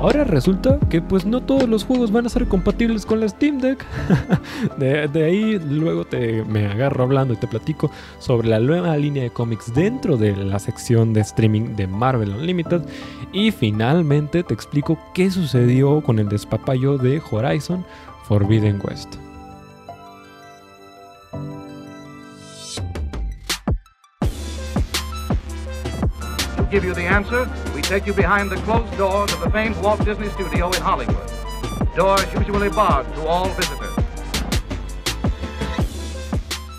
Ahora resulta que pues no todos los juegos van a ser compatibles con la Steam Deck. de, ahí luego te, me agarro hablando y te platico sobre la nueva línea de cómics dentro de la sección de streaming de Marvel Unlimited. Y finalmente te explico qué sucedió con el despapayo de Horizon Forbidden West. We take you behind the closed doors of the famed Walt Disney Studio in Hollywood. Doors usually barred to all visitors.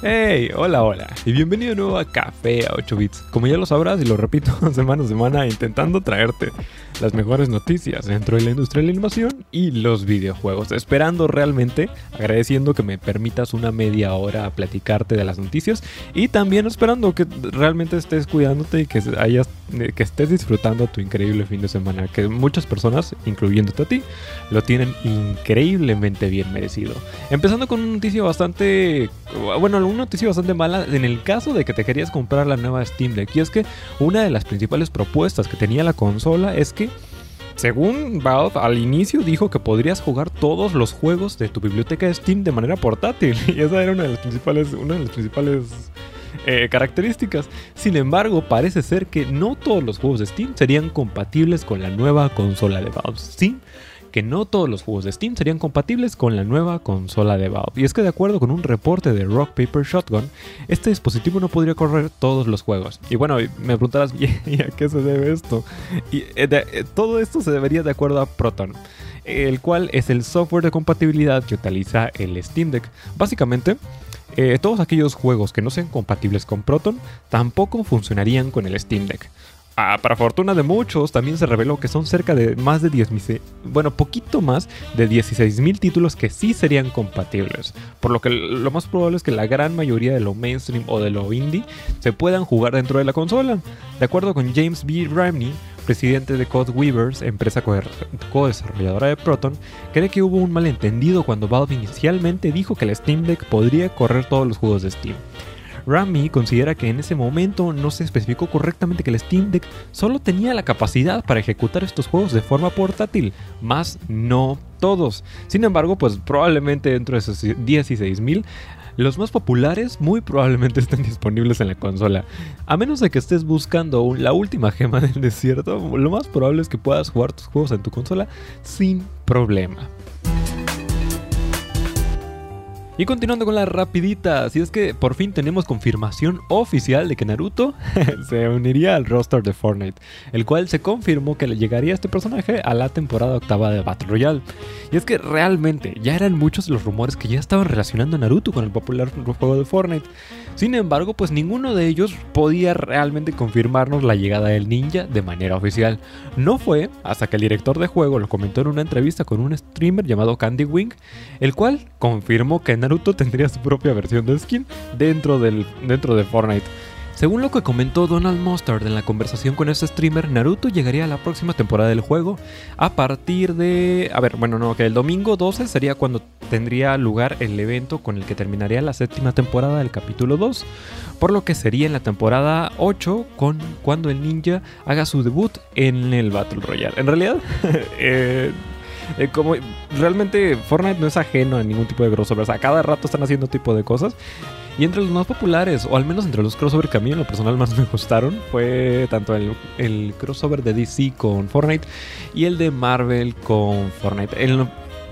Hey, hola, hola, y bienvenido de nuevo a Café a 8 bits. Como ya lo sabrás y lo repito semana a semana, intentando traerte las mejores noticias dentro de la industria de la animación y los videojuegos. Esperando realmente, agradeciendo que me permitas una media hora a platicarte de las noticias y también esperando que realmente estés cuidándote y que, hayas, que estés disfrutando tu increíble fin de semana. Que muchas personas, incluyéndote a ti, lo tienen increíblemente bien merecido. Empezando con una noticia bastante, bueno, una noticia bastante mala en el caso de que te querías comprar la nueva Steam Deck. Y es que una de las principales propuestas que tenía la consola es que según Valve, al inicio dijo que podrías jugar todos los juegos de tu biblioteca de Steam de manera portátil. Y esa era una de las principales, una de las principales eh, características. Sin embargo, parece ser que no todos los juegos de Steam serían compatibles con la nueva consola de Valve. Sí, que no todos los juegos de Steam serían compatibles con la nueva consola de Valve. Y es que de acuerdo con un reporte de Rock Paper Shotgun, este dispositivo no podría correr todos los juegos. Y bueno, me preguntarás, ¿y a qué se debe esto? Y eh, eh, todo esto se debería de acuerdo a Proton el cual es el software de compatibilidad que utiliza el Steam Deck. Básicamente, eh, todos aquellos juegos que no sean compatibles con Proton tampoco funcionarían con el Steam Deck. Ah, para fortuna de muchos, también se reveló que son cerca de más de 10 bueno, poquito más de 16.000 títulos que sí serían compatibles. Por lo que lo más probable es que la gran mayoría de lo mainstream o de lo indie se puedan jugar dentro de la consola. De acuerdo con James B. Ramney, presidente de Code Weavers, empresa co-desarrolladora de Proton, cree que hubo un malentendido cuando Valve inicialmente dijo que el Steam Deck podría correr todos los juegos de Steam. Rami considera que en ese momento no se especificó correctamente que el Steam Deck solo tenía la capacidad para ejecutar estos juegos de forma portátil, más no todos. Sin embargo, pues probablemente dentro de esos 16.000 los más populares muy probablemente estén disponibles en la consola. A menos de que estés buscando la última gema del desierto, lo más probable es que puedas jugar tus juegos en tu consola sin problema. Y continuando con la rapidita, si es que por fin tenemos confirmación oficial de que Naruto se uniría al roster de Fortnite, el cual se confirmó que le llegaría este personaje a la temporada octava de Battle Royale. Y es que realmente ya eran muchos los rumores que ya estaban relacionando a Naruto con el popular juego de Fortnite. Sin embargo, pues ninguno de ellos podía realmente confirmarnos la llegada del ninja de manera oficial. No fue hasta que el director de juego lo comentó en una entrevista con un streamer llamado Candy Wing, el cual confirmó que Naruto tendría su propia versión de skin dentro, del, dentro de Fortnite. Según lo que comentó Donald Mustard en la conversación con ese streamer, Naruto llegaría a la próxima temporada del juego a partir de... A ver, bueno, no, que el domingo 12 sería cuando tendría lugar el evento con el que terminaría la séptima temporada del capítulo 2, por lo que sería en la temporada 8 con cuando el ninja haga su debut en el Battle Royale. En realidad, eh, eh, como realmente Fortnite no es ajeno a ningún tipo de crossover. O sea, cada rato están haciendo tipo de cosas. Y entre los más populares, o al menos entre los crossover que a mí en lo personal más me gustaron, fue tanto el, el crossover de DC con Fortnite y el de Marvel con Fortnite.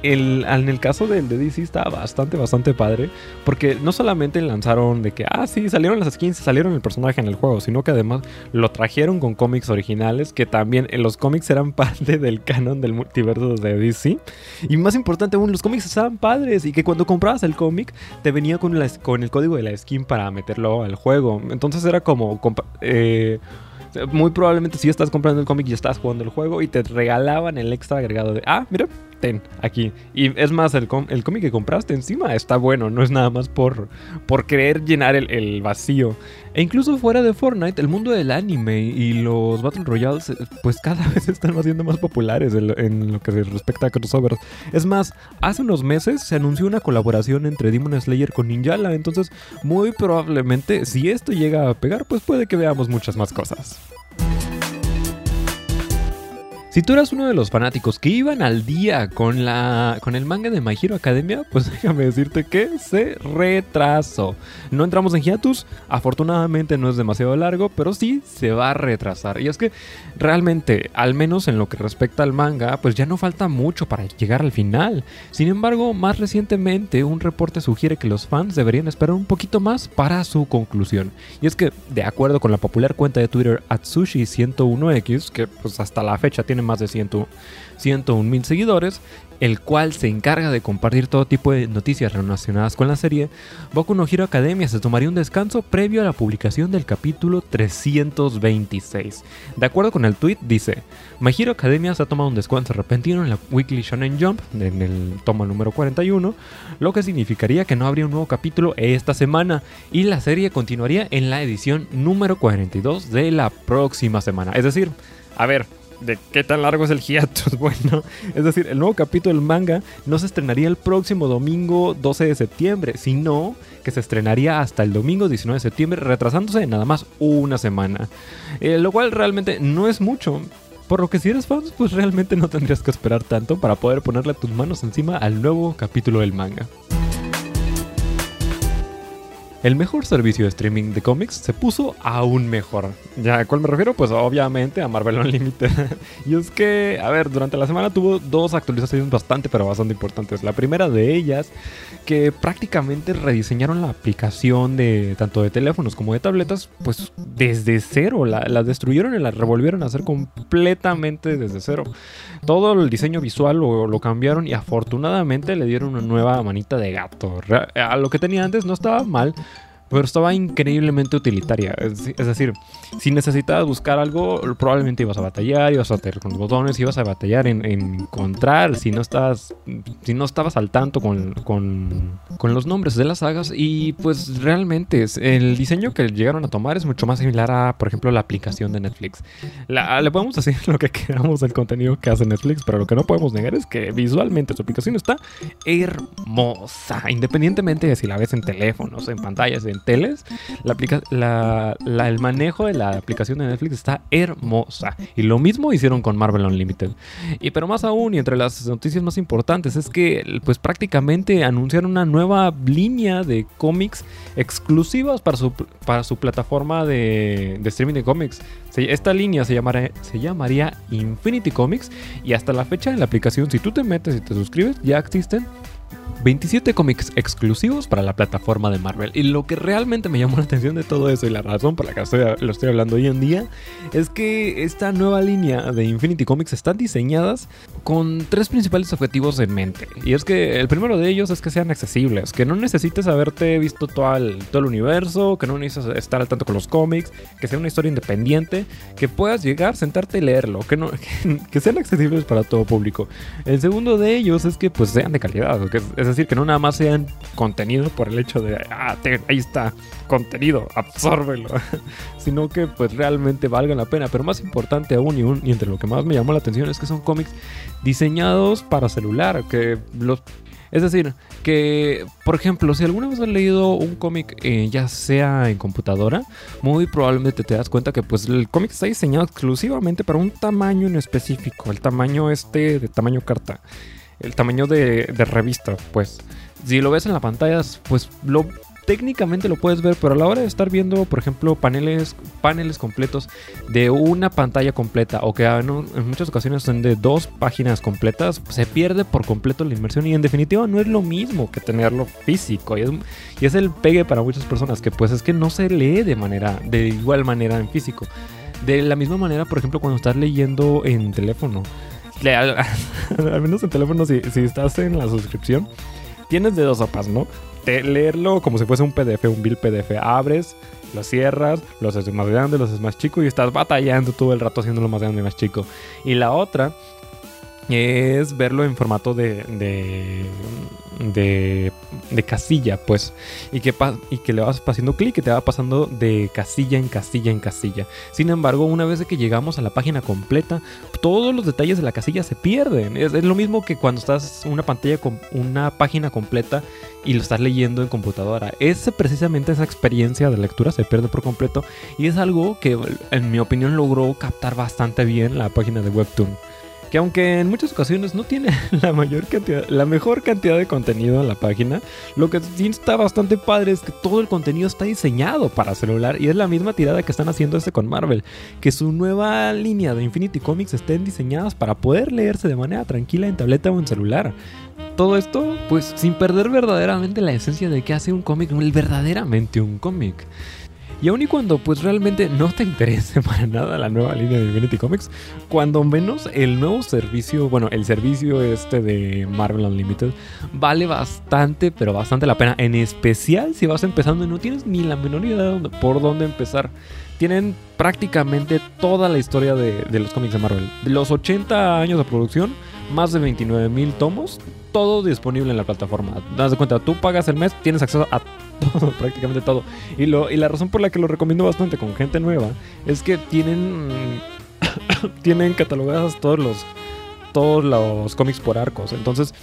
En el caso del de DC está bastante, bastante padre. Porque no solamente lanzaron de que, ah, sí, salieron las skins, salieron el personaje en el juego, sino que además lo trajeron con cómics originales, que también en los cómics eran parte del canon del multiverso de DC. Y más importante aún, los cómics estaban padres y que cuando comprabas el cómic te venía con, la, con el código de la skin para meterlo al juego. Entonces era como... Eh, muy probablemente si estás comprando el cómic y estás jugando el juego y te regalaban el extra agregado de, ah, mira, aquí. Y es más, el, el cómic que compraste encima está bueno, no es nada más por, por querer llenar el, vacío. E incluso fuera de Fortnite, el mundo del anime y los Battle Royales, pues cada vez están haciendo más populares en, lo que respecta a crossovers. Es más, hace unos meses se anunció una colaboración entre Demon Slayer con Ninjala, entonces muy probablemente si esto llega a pegar, pues puede que veamos muchas más cosas. Si tú eras uno de los fanáticos que iban al día con, la, con el manga de My Hero Academia, pues déjame decirte que se retrasó. No entramos en hiatus, afortunadamente no es demasiado largo, pero sí se va a retrasar. Y es que realmente, al menos en lo que respecta al manga, pues ya no falta mucho para llegar al final. Sin embargo, más recientemente un reporte sugiere que los fans deberían esperar un poquito más para su conclusión. Y es que, de acuerdo con la popular cuenta de Twitter Atsushi101X, que pues hasta la fecha tiene más de 101 mil seguidores, el cual se encarga de compartir todo tipo de noticias relacionadas con la serie, Boku no Hero Academia se tomaría un descanso previo a la publicación del capítulo 326. De acuerdo con el tweet, dice: My Hero Academia se ha tomado un descanso repentino en la Weekly Shonen Jump, en el tomo número 41, lo que significaría que no habría un nuevo capítulo esta semana y la serie continuaría en la edición número 42 de la próxima semana. Es decir, a ver, de qué tan largo es el hiatus. Bueno, es decir, el nuevo capítulo del manga no se estrenaría el próximo domingo 12 de septiembre, sino que se estrenaría hasta el domingo 19 de septiembre, retrasándose nada más una semana. Eh, lo cual realmente no es mucho. Por lo que si eres fan, pues realmente no tendrías que esperar tanto para poder ponerle tus manos encima al nuevo capítulo del manga. El mejor servicio de streaming de cómics se puso aún mejor. ¿Ya a cuál me refiero? Pues obviamente a Marvel Unlimited. y es que, a ver, durante la semana tuvo dos actualizaciones bastante, pero bastante importantes. La primera de ellas, que prácticamente rediseñaron la aplicación de tanto de teléfonos como de tabletas, pues desde cero. La, destruyeron y la revolvieron a hacer completamente desde cero. Todo el diseño visual lo, lo cambiaron y afortunadamente le dieron una nueva manita de gato. A lo que tenía antes no estaba mal pero estaba increíblemente utilitaria. Es, decir, si necesitabas buscar algo, probablemente ibas a batallar, ibas a tener con los botones, ibas a batallar en, encontrar si no estabas, si no estabas al tanto con, con, con, los nombres de las sagas. Y pues realmente el diseño que llegaron a tomar es mucho más similar a, por ejemplo, la aplicación de Netflix. le podemos decir lo que queramos del contenido que hace Netflix, pero lo que no podemos negar es que visualmente su aplicación está hermosa, independientemente de si la ves en teléfonos, en pantallas, en teles, la, el manejo de la aplicación de Netflix está hermosa. Y lo mismo hicieron con Marvel Unlimited. Y pero más aún, y entre las noticias más importantes, es que pues prácticamente anunciaron una nueva línea de cómics exclusivas para su, para su plataforma de, de streaming de cómics. Esta línea se, llamará, se llamaría Infinity Comics y hasta la fecha en la aplicación, si tú te metes y te suscribes, ya existen 27 cómics exclusivos para la plataforma de Marvel. Y lo que realmente me llamó la atención de todo eso y la razón por la que lo estoy hablando hoy en día es que esta nueva línea de Infinity Comics están diseñadas con tres principales objetivos en mente. Y es que el primero de ellos es que sean accesibles, que no necesites haberte visto todo el, todo el universo, que no necesites estar al tanto con los cómics, que sea una historia independiente, que puedas llegar, sentarte y leerlo, que, no, que, sean accesibles para todo público. El segundo de ellos es que pues sean de calidad, que es decir, que no nada más sean contenido por el hecho de, ah, ahí está, contenido, absórbelo, sino que pues realmente valgan la pena. Pero más importante aún, y, entre lo que más me llamó la atención es que son cómics diseñados para celular, que los es decir, que, por ejemplo, si alguna vez has leído un cómic, eh, ya sea en computadora, muy probablemente te das cuenta que pues el cómic está diseñado exclusivamente para un tamaño en específico, el tamaño este de tamaño carta el tamaño de, revista, pues. Si lo ves en la pantalla, pues lo técnicamente lo puedes ver, pero a la hora de estar viendo, por ejemplo, paneles, paneles completos de una pantalla completa o que en, muchas ocasiones son de dos páginas completas, se pierde por completo la inmersión y en definitiva no es lo mismo que tenerlo físico y es, y es el pegue para muchas personas que pues es que no se lee de manera, de igual manera en físico. De la misma manera, por ejemplo, cuando estás leyendo en teléfono al, menos en teléfono, si, estás en la suscripción, tienes de dos sopas, ¿no? Leerlo como si fuese un PDF, un bill PDF. Abres, lo cierras, lo haces más grande, lo haces más chico y estás batallando todo el rato haciéndolo más grande y más chico. Y la otra es verlo en formato de, de, de, casilla, pues, y que, y que le vas haciendo clic y te va pasando de casilla en casilla en casilla. Sin embargo, una vez que llegamos a la página completa, todos los detalles de la casilla se pierden. Es, lo mismo que cuando estás en una pantalla con una página completa y lo estás leyendo en computadora. Es precisamente esa experiencia de lectura se pierde por completo y es algo que en mi opinión logró captar bastante bien la página de Webtoon. Que aunque en muchas ocasiones no tiene la mayor cantidad, la mejor cantidad de contenido en la página, lo que sí está bastante padre es que todo el contenido está diseñado para celular y es la misma tirada que están haciendo este con Marvel, que su nueva línea de Infinity Comics estén diseñadas para poder leerse de manera tranquila en tableta o en celular. Todo esto, pues sin perder verdaderamente la esencia de que hace un cómic, verdaderamente un cómic. Y aun y cuando pues realmente no te interese para nada la nueva línea de Infinity Comics, cuando menos el nuevo servicio, bueno, el servicio este de Marvel Unlimited vale bastante, pero bastante la pena. En especial si vas empezando y no tienes ni la menor idea de por dónde empezar. Tienen prácticamente toda la historia de, los cómics de Marvel. Los 80 años de producción, más de 29 mil tomos, todo disponible en la plataforma. Das cuenta, tú pagas el mes, tienes acceso a todo, prácticamente todo. Y, la razón por la que lo recomiendo bastante con gente nueva es que tienen, tienen catalogados todos los, todos los cómics por arcos. Entonces,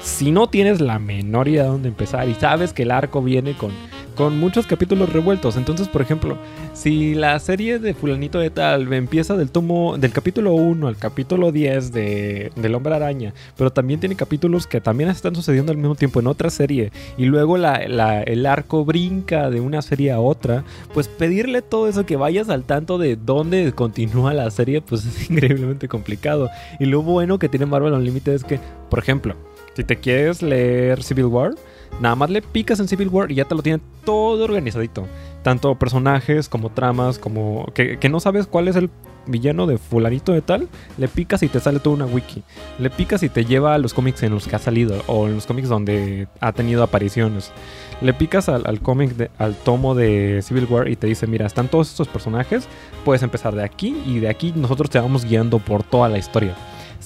si no tienes la menor idea de dónde empezar y sabes que el arco viene con con muchos capítulos revueltos. Entonces, por ejemplo, si la serie de fulanito de tal empieza del tomo del capítulo 1 al capítulo 10 de del Hombre Araña, pero también tiene capítulos que también están sucediendo al mismo tiempo en otra serie y luego el arco brinca de una serie a otra, pues pedirle todo eso que vayas al tanto de dónde continúa la serie, pues es increíblemente complicado. Y lo bueno que tiene Marvel Unlimited es que, por ejemplo, si te quieres leer Civil War, Nada más le picas en Civil War y ya te lo tiene todo organizadito. Tanto personajes como tramas, como que, no sabes cuál es el villano de fulanito de tal, le picas y te sale toda una wiki. Le picas y te lleva a los cómics en los que ha salido o en los cómics donde ha tenido apariciones. Le picas al, al cómic, al tomo de Civil War y te dice, mira, están todos estos personajes, puedes empezar de aquí y de aquí nosotros te vamos guiando por toda la historia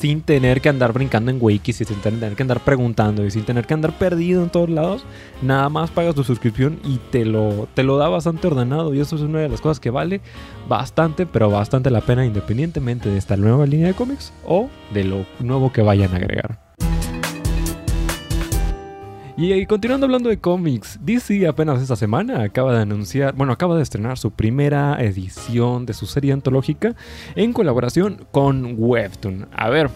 sin tener que andar brincando en wikis y sin tener que andar preguntando y sin tener que andar perdido en todos lados. Nada más pagas tu suscripción y te lo, te lo da bastante ordenado. Y eso es una de las cosas que vale bastante, pero bastante la pena independientemente de esta nueva línea de cómics o de lo nuevo que vayan a agregar. Y continuando hablando de cómics, DC apenas esta semana acaba de anunciar, bueno, acaba de estrenar su primera edición de su serie antológica en colaboración con Webtoon. A ver,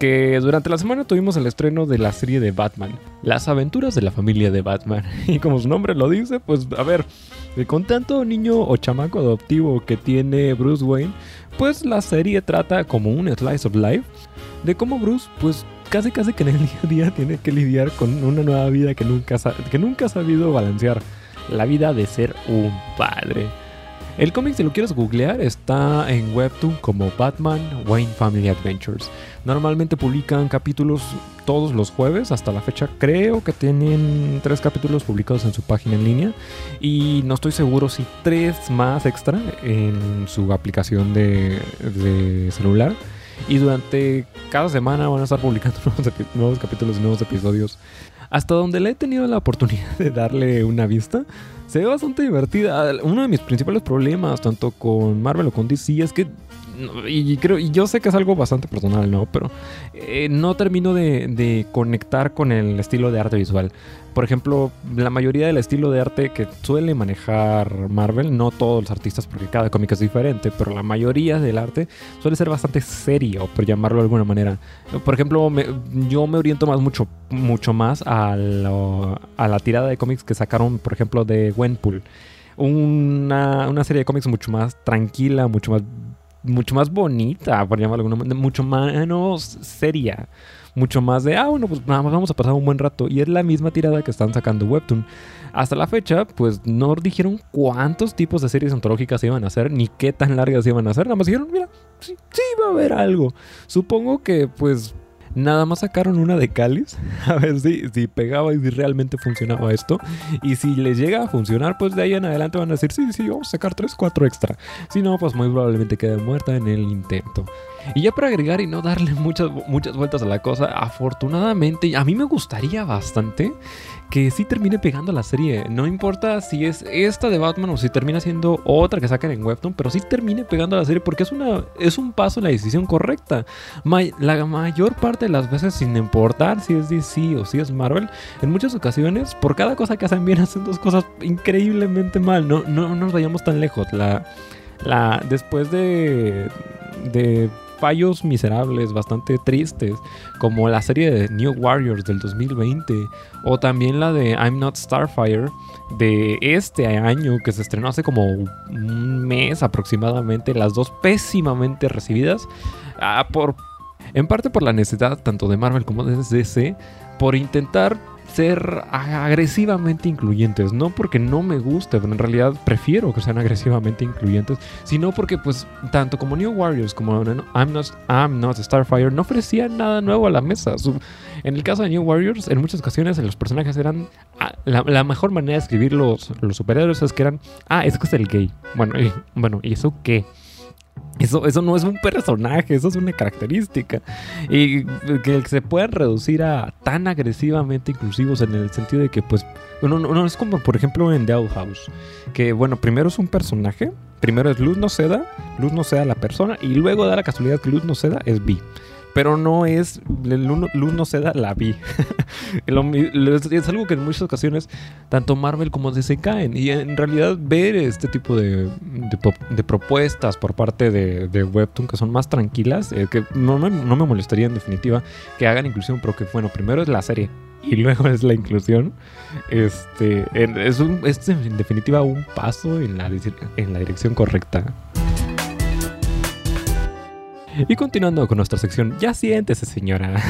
que durante la semana tuvimos el estreno de la serie de Batman, Las aventuras de la familia de Batman. Y como su nombre lo dice, pues a ver, con tanto niño o chamaco adoptivo que tiene Bruce Wayne, pues la serie trata como un slice of life de cómo Bruce pues casi casi que en el día a día tiene que lidiar con una nueva vida que nunca, que nunca ha sabido balancear. La vida de ser un padre. El cómic, si lo quieres googlear, está en Webtoon como Batman Wayne Family Adventures. Normalmente publican capítulos todos los jueves. Hasta la fecha creo que tienen tres capítulos publicados en su página en línea. Y no estoy seguro si tres más extra en su aplicación de, de celular. Y durante cada semana van a estar publicando nuevos, capítulos y nuevos episodios. Hasta donde le he tenido la oportunidad de darle una vista, se ve bastante divertida. Uno de mis principales problemas, tanto con Marvel o con DC, es que y creo, y yo sé que es algo bastante personal, ¿no? Pero eh, no termino de, conectar con el estilo de arte visual. Por ejemplo, la mayoría del estilo de arte que suele manejar Marvel, no todos los artistas, porque cada cómic es diferente, pero la mayoría del arte suele ser bastante serio, por llamarlo de alguna manera. Por ejemplo, yo me oriento más mucho, mucho más a, a la tirada de cómics que sacaron, por ejemplo, de Gwenpool. Una, una serie de cómics mucho más tranquila, mucho más mucho más bonita, por llamarlo de alguna manera, mucho menos seria, mucho más de, ah, bueno, pues nada más vamos a pasar un buen rato. Y es la misma tirada que están sacando Webtoon. Hasta la fecha, pues no dijeron cuántos tipos de series ontológicas iban a hacer, ni qué tan largas iban a hacer. Nada más dijeron, mira, sí, sí va a haber algo. Supongo que, pues, Nada más sacaron una de cáliz a ver si, si pegaba y si realmente funcionaba esto. Y si les llega a funcionar, pues de ahí en adelante van a decir, sí, sí, vamos a sacar 3, 4 extra. Si no, pues muy probablemente quede muerta en el intento. Y ya para agregar y no darle muchas, muchas vueltas a la cosa, afortunadamente, a mí me gustaría bastante que sí termine pegando la serie. No importa si es esta de Batman o si termina siendo otra que sacan en Webtoon, pero sí termine pegando la serie porque es, una, es un paso en la decisión correcta. la mayor parte de las veces, sin importar si es DC o si es Marvel, en muchas ocasiones, por cada cosa que hacen bien, hacen dos cosas increíblemente mal. No, no, no nos vayamos tan lejos. La, la, después de, de fallos miserables, bastante tristes, como la serie de New Warriors del 2020 o también la de I'm Not Starfire de este año que se estrenó hace como un mes aproximadamente, las dos pésimamente recibidas ah, por en parte por la necesidad tanto de Marvel como de DC por intentar ser agresivamente incluyentes. No porque no me guste, pero en realidad prefiero que sean agresivamente incluyentes, sino porque pues tanto como New Warriors como I'm Not, I'm Not Starfire no ofrecían nada nuevo a la mesa. en el caso de New Warriors, en muchas ocasiones los personajes eran... Ah, la, mejor manera de escribir los, los superhéroes es que eran... Ah, es que es el gay. Bueno, y, bueno, ¿y eso qué? Eso, eso no es un personaje, eso es una característica. Y que se puedan reducir a tan agresivamente inclusivos en el sentido de que, pues, no, es como, por ejemplo, en The Owl House. Que, bueno, primero es un personaje, primero es Luz No Seda, Luz No Seda la persona, y luego da la casualidad que Luz No Seda es bi pero no es, luz no se la vi. es algo que en muchas ocasiones tanto Marvel como DC caen. Y en realidad ver este tipo de, de, propuestas por parte de, de, Webtoon que son más tranquilas, eh, que no, no, me molestaría en definitiva que hagan inclusión, pero que bueno, primero es la serie y luego es la inclusión. Este, es, un, es en definitiva un paso en la, en la dirección correcta. Y continuando con nuestra sección, ya siéntese señora.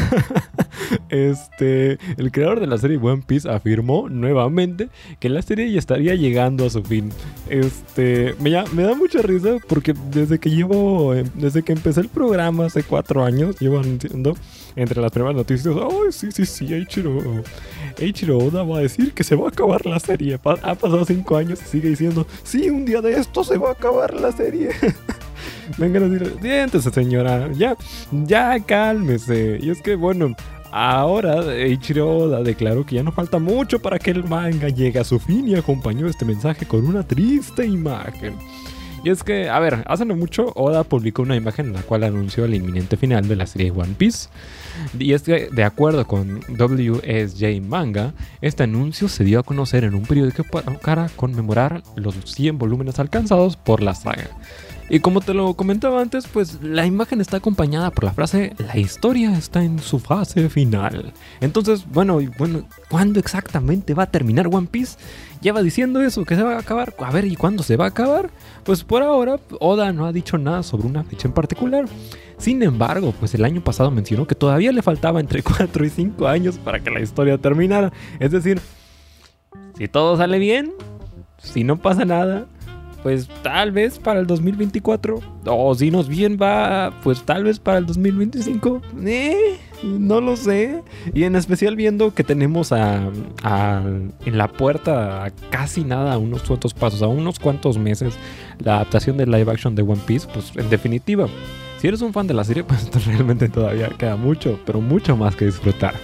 este, el creador de la serie One Piece afirmó nuevamente que la serie ya estaría llegando a su fin. Este, me, me da mucha risa porque desde que llevo, desde que empecé el programa hace cuatro años, llevo anunciando entre las primeras noticias, ay, sí, sí, sí, Eiichiro, Eiichiro Oda va a decir que se va a acabar la serie. Ha pasado cinco años y sigue diciendo, sí, un día de esto se va a acabar la serie. Vengan a decir, siéntese señora, ya, ya cálmese. Y es que bueno, ahora Eiichiro Oda declaró que ya no falta mucho para que el manga llegue a su fin y acompañó este mensaje con una triste imagen. Y es que, a ver, hace no mucho Oda publicó una imagen en la cual anunció el inminente final de la serie One Piece. Y es que, de acuerdo con WSJ Manga, este anuncio se dio a conocer en un periódico para conmemorar los 100 volúmenes alcanzados por la saga. Y como te lo comentaba antes, pues la imagen está acompañada por la frase la historia está en su fase final. Entonces, bueno, bueno, ¿cuándo exactamente va a terminar One Piece? Lleva diciendo eso, que se va a acabar. A ver, ¿y cuándo se va a acabar? Pues por ahora, Oda no ha dicho nada sobre una fecha en particular. Sin embargo, pues el año pasado mencionó que todavía le faltaba entre 4 y 5 años para que la historia terminara. Es decir, si todo sale bien, si no pasa nada, pues tal vez para el 2024. O si nos bien va, pues tal vez para el 2025. Eh, no lo sé. Y en especial viendo que tenemos a, en la puerta a casi nada, a unos cuantos pasos, a unos cuantos meses, la adaptación de live action de One Piece, pues en definitiva. Si eres un fan de la serie, pues realmente todavía queda mucho, pero mucho más que disfrutar.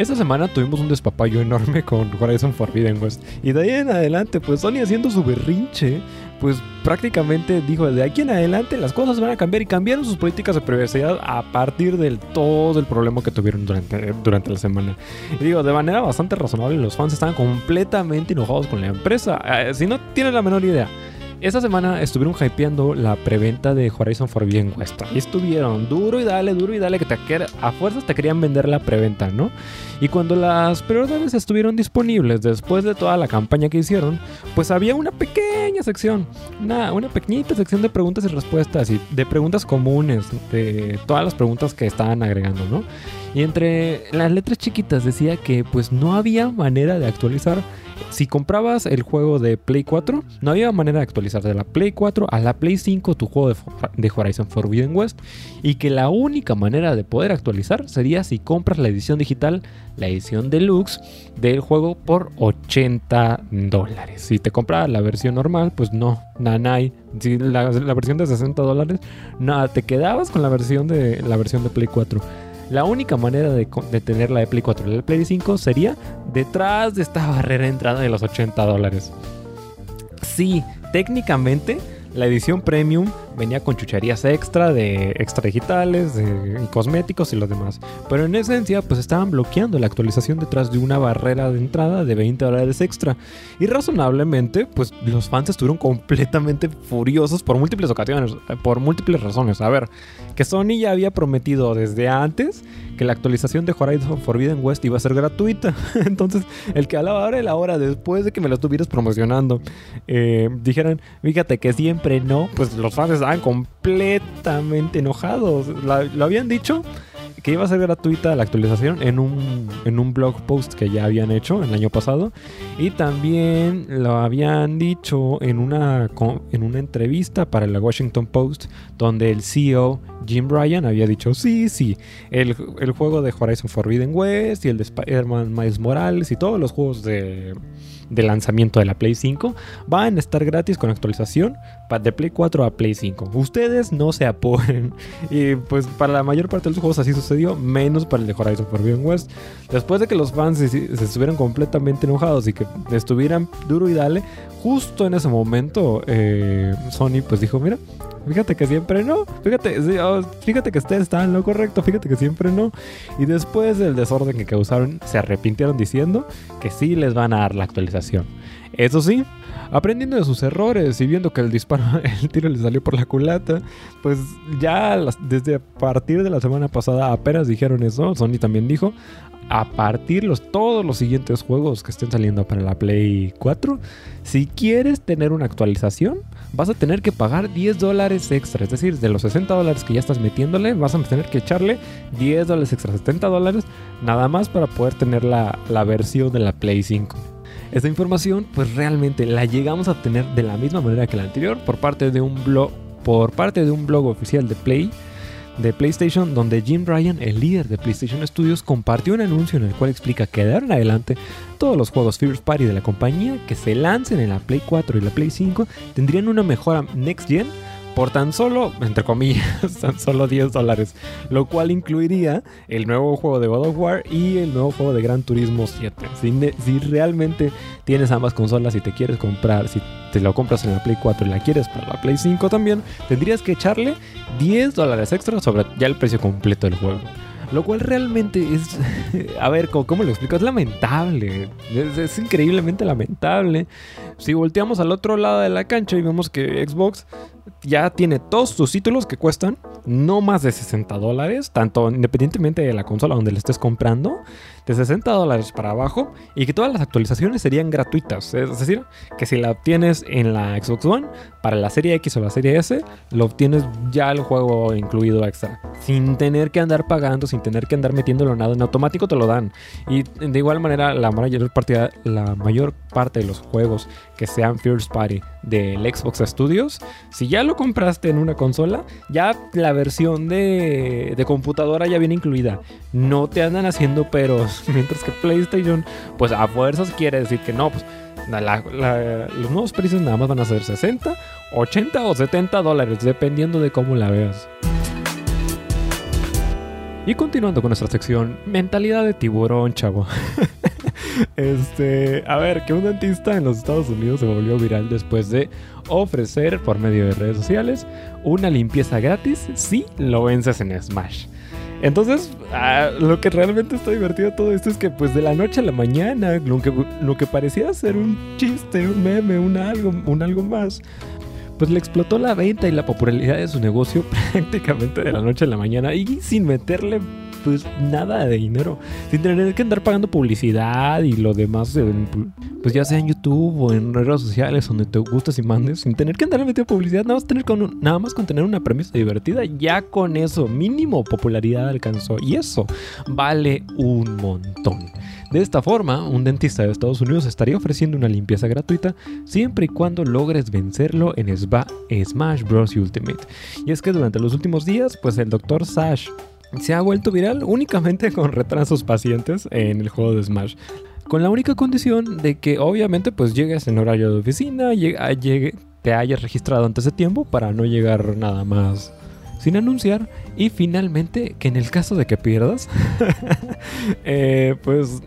Esta semana tuvimos un despapayo enorme con Horizon Forbidden West. Y de ahí en adelante, pues Sony haciendo su berrinche, pues prácticamente dijo, de aquí en adelante las cosas van a cambiar y cambiaron sus políticas de privacidad a partir del todo el problema que tuvieron durante, durante la semana. Y digo, de manera bastante razonable, los fans estaban completamente enojados con la empresa. Eh, si no tienen la menor idea. Esta semana estuvieron hypeando la preventa de Horizon Forbidden West. Y estuvieron duro y dale, duro y dale, que te a fuerzas te querían vender la preventa, ¿no? Y cuando las prioridades estuvieron disponibles después de toda la campaña que hicieron, pues había una pequeña sección, una, una pequeñita sección de preguntas y respuestas y de preguntas comunes, de todas las preguntas que estaban agregando, ¿no? Y entre las letras chiquitas decía que pues no había manera de actualizar si comprabas el juego de Play 4, no había manera de actualizar de la Play 4 a la Play 5 tu juego de, Horizon Forbidden West y que la única manera de poder actualizar sería si compras la edición digital, la edición deluxe del juego por 80 dólares. Si te compras la versión normal, pues no, nanay. Si la, la versión de 60 dólares, nada, te quedabas con la versión de la versión de Play 4. La única manera de, tener la de Play 4 y la de Play 5 sería detrás de esta barrera de entrada de los 80 dólares. Sí, técnicamente la edición premium venía con chucherías extra de extra digitales, de cosméticos y lo demás. Pero en esencia, pues estaban bloqueando la actualización detrás de una barrera de entrada de 20 dólares extra. Y razonablemente, pues los fans estuvieron completamente furiosos por múltiples ocasiones, por múltiples razones. A ver, que Sony ya había prometido desde antes que la actualización de Horizon Forbidden West iba a ser gratuita. Entonces, el que hablaba ahora la hora después de que me lo estuvieras promocionando, eh, dijeran, fíjate que siempre no, pues los fans completamente enojados. lo habían dicho que iba a ser gratuita la actualización en un, en un blog post que ya habían hecho el año pasado. Y también lo habían dicho en una, en una entrevista para la Washington Post, donde el CEO Jim Ryan había dicho, sí, sí, el, el juego de Horizon Forbidden West y el de Spider-Man Miles Morales y todos los juegos de de lanzamiento de la Play 5 van a estar gratis con actualización de Play 4 a Play 5. Ustedes no se apuren. Y pues para la mayor parte de los juegos así sucedió, menos para el de Horizon Forbidden West. Después de que los fans se, estuvieran completamente enojados y que estuvieran duro y dale, justo en ese momento eh, Sony pues dijo, mira, Fíjate que siempre no. Fíjate, fíjate que ustedes estaban en lo correcto. Fíjate que siempre no. Y después del desorden que causaron, se arrepintieron diciendo que sí les van a dar la actualización. Eso sí, aprendiendo de sus errores y viendo que el disparo, el tiro le salió por la culata, pues ya desde a partir de la semana pasada apenas dijeron eso. Sony también dijo, a partir los todos los siguientes juegos que estén saliendo para la Play 4, si quieres tener una actualización, vas a tener que pagar 10 dólares extra. Es decir, de los 60 dólares que ya estás metiéndole, vas a tener que echarle 10 dólares extra, 70 dólares, nada más para poder tener la, la versión de la Play 5. Esta información, pues realmente la llegamos a obtener de la misma manera que la anterior, por parte de un blog, por parte de un blog oficial de Play de PlayStation, donde Jim Ryan, el líder de PlayStation Studios, compartió un anuncio en el cual explica que de ahora en adelante todos los juegos First Party de la compañía que se lancen en la Play 4 y la Play 5 tendrían una mejora Next Gen por tan solo, entre comillas, tan solo 10 dólares, lo cual incluiría el nuevo juego de God of War y el nuevo juego de Gran Turismo 7. Si, realmente tienes ambas consolas y te quieres comprar, si te lo compras en la Play 4 y la quieres para la Play 5 también, tendrías que echarle 10 dólares extra sobre ya el precio completo del juego. Lo cual realmente es, a ver, ¿cómo, lo explico? Es lamentable, es, increíblemente lamentable. Si volteamos al otro lado de la cancha y vemos que Xbox ya tiene todos sus títulos que cuestan no más de 60 dólares, tanto independientemente de la consola donde le estés comprando, de 60 dólares para abajo, y que todas las actualizaciones serían gratuitas. Es decir, que si la obtienes en la Xbox One, para la serie X o la serie S, lo obtienes ya el juego incluido extra, sin tener que andar pagando, sin tener que andar metiéndolo nada, en automático te lo dan. Y de igual manera, la mayor parte, la mayor parte de los juegos que sean First Party del Xbox Studios, si ya lo compraste en una consola, ya la versión de, de computadora ya viene incluida. No te andan haciendo peros. Mientras que PlayStation, pues a fuerzas quiere decir que no, pues los nuevos precios nada más van a ser 60, 80 o 70 dólares, dependiendo de cómo la veas. Y continuando con nuestra sección, mentalidad de tiburón, chavo. Este, a ver, que un dentista en los Estados Unidos se volvió viral después de ofrecer por medio de redes sociales una limpieza gratis si lo vences en Smash. Entonces, ah, lo que realmente está divertido todo esto es que pues de la noche a la mañana, lo que, lo que parecía ser un chiste, un meme, un algo, un algo más, pues le explotó la venta y la popularidad de su negocio prácticamente de la noche a la mañana y sin meterle pues nada de dinero. Sin tener que andar pagando publicidad y lo demás, pues ya sea en YouTube o en redes sociales donde te gustes y mandes, sin tener que andar metiendo publicidad, nada más, tener con nada más con tener una premisa divertida, ya con eso mínimo popularidad alcanzó. Y eso vale un montón. De esta forma, un dentista de Estados Unidos estaría ofreciendo una limpieza gratuita siempre y cuando logres vencerlo en Smash Bros. Ultimate. Y es que durante los últimos días, pues el Dr. Sash se ha vuelto viral únicamente con retrasos pacientes en el juego de Smash. Con la única condición de que obviamente pues llegues en horario de oficina, llegue, te hayas registrado antes de tiempo para no llegar nada más sin anunciar. Y finalmente que en el caso de que pierdas, eh, pues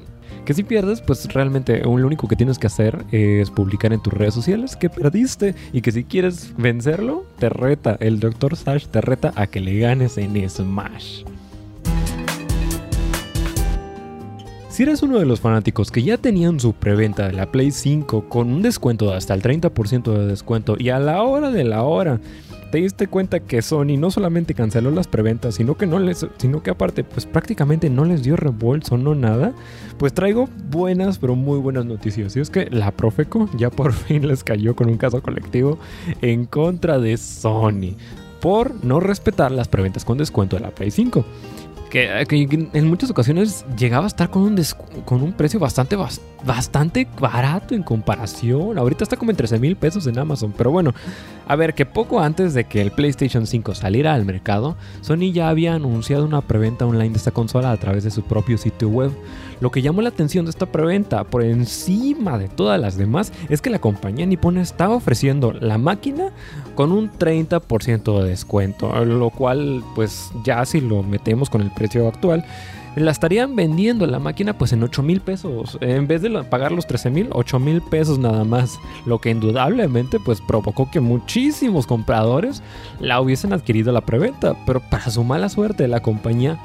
Que si pierdes, pues realmente lo único que tienes que hacer es publicar en tus redes sociales que perdiste y que si quieres vencerlo, te reta, el Dr. Sash te reta a que le ganes en Smash. Si eres uno de los fanáticos que ya tenían su preventa de la Play 5 con un descuento de hasta el 30% de descuento y a la hora de la hora te diste cuenta que Sony no solamente canceló las preventas, sino que no les, sino que aparte, pues prácticamente no les dio reembolso, no nada, pues traigo buenas, pero muy buenas noticias. Y es que la Profeco ya por fin les cayó con un caso colectivo en contra de Sony por no respetar las preventas con descuento de la Play 5 que, en muchas ocasiones llegaba a estar con un, con un precio bastante, bastante barato en comparación. Ahorita está como en 13 mil pesos en Amazon. Pero bueno, a ver, que poco antes de que el PlayStation 5 saliera al mercado, Sony ya había anunciado una preventa online de esta consola a través de su propio sitio web. Lo que llamó la atención de esta preventa, por encima de todas las demás, es que la compañía nipona estaba ofreciendo la máquina con un 30% de descuento, lo cual pues ya si lo metemos con el precio actual, la estarían vendiendo la máquina pues en 8 mil pesos. En vez de pagar los 13 mil, 8 mil pesos nada más. Lo que indudablemente pues provocó que muchísimos compradores la hubiesen adquirido la preventa. Pero para su mala suerte la compañía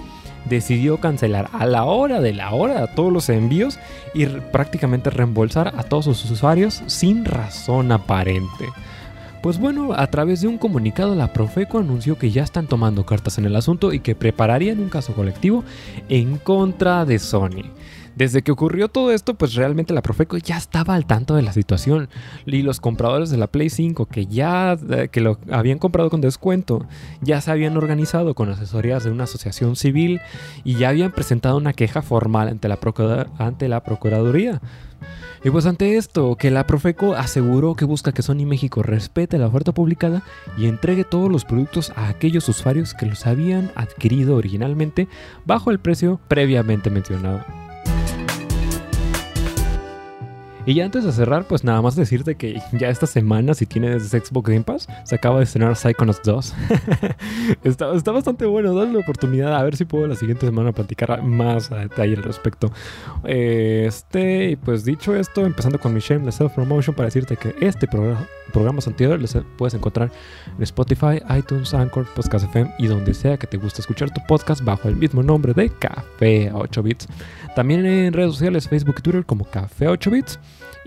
decidió cancelar a la hora de la hora todos los envíos y prácticamente reembolsar a todos sus usuarios sin razón aparente. Pues bueno, a través de un comunicado la Profeco anunció que ya están tomando cartas en el asunto y que prepararían un caso colectivo en contra de Sony. Desde que ocurrió todo esto, pues realmente la Profeco ya estaba al tanto de la situación. Y los compradores de la Play 5 que ya eh, que lo habían comprado con descuento, ya se habían organizado con asesorías de una asociación civil y ya habían presentado una queja formal ante la, ante la Procuraduría. Y pues ante esto, que la Profeco aseguró que busca que Sony México respete la oferta publicada y entregue todos los productos a aquellos usuarios que los habían adquirido originalmente bajo el precio previamente mencionado. Y ya antes de cerrar, pues nada más decirte que ya esta semana, si tienes Xbox Game Pass, se acaba de estrenar Psychonauts 2. está, está, bastante bueno, dale la oportunidad. A ver si puedo la siguiente semana platicar más a detalle al respecto. Este, pues dicho esto, empezando con mi shameless self-promotion para decirte que este programa programas anteriores puedes encontrar en Spotify, iTunes, Anchor, Podcast FM y donde sea que te guste escuchar tu podcast bajo el mismo nombre de Café 8 Bits. También en redes sociales, Facebook y Twitter como Café 8 Bits.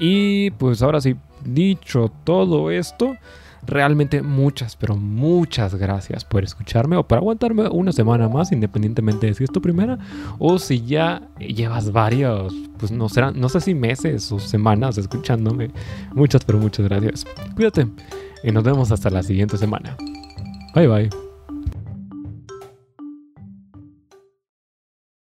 Y pues ahora sí, dicho todo esto, realmente muchas, pero muchas gracias por escucharme o por aguantarme una semana más, independientemente de si es tu primera o si ya llevas varios, pues no, serán, no sé si meses o semanas escuchándome. Muchas, pero muchas gracias. Cuídate y nos vemos hasta la siguiente semana. Bye bye.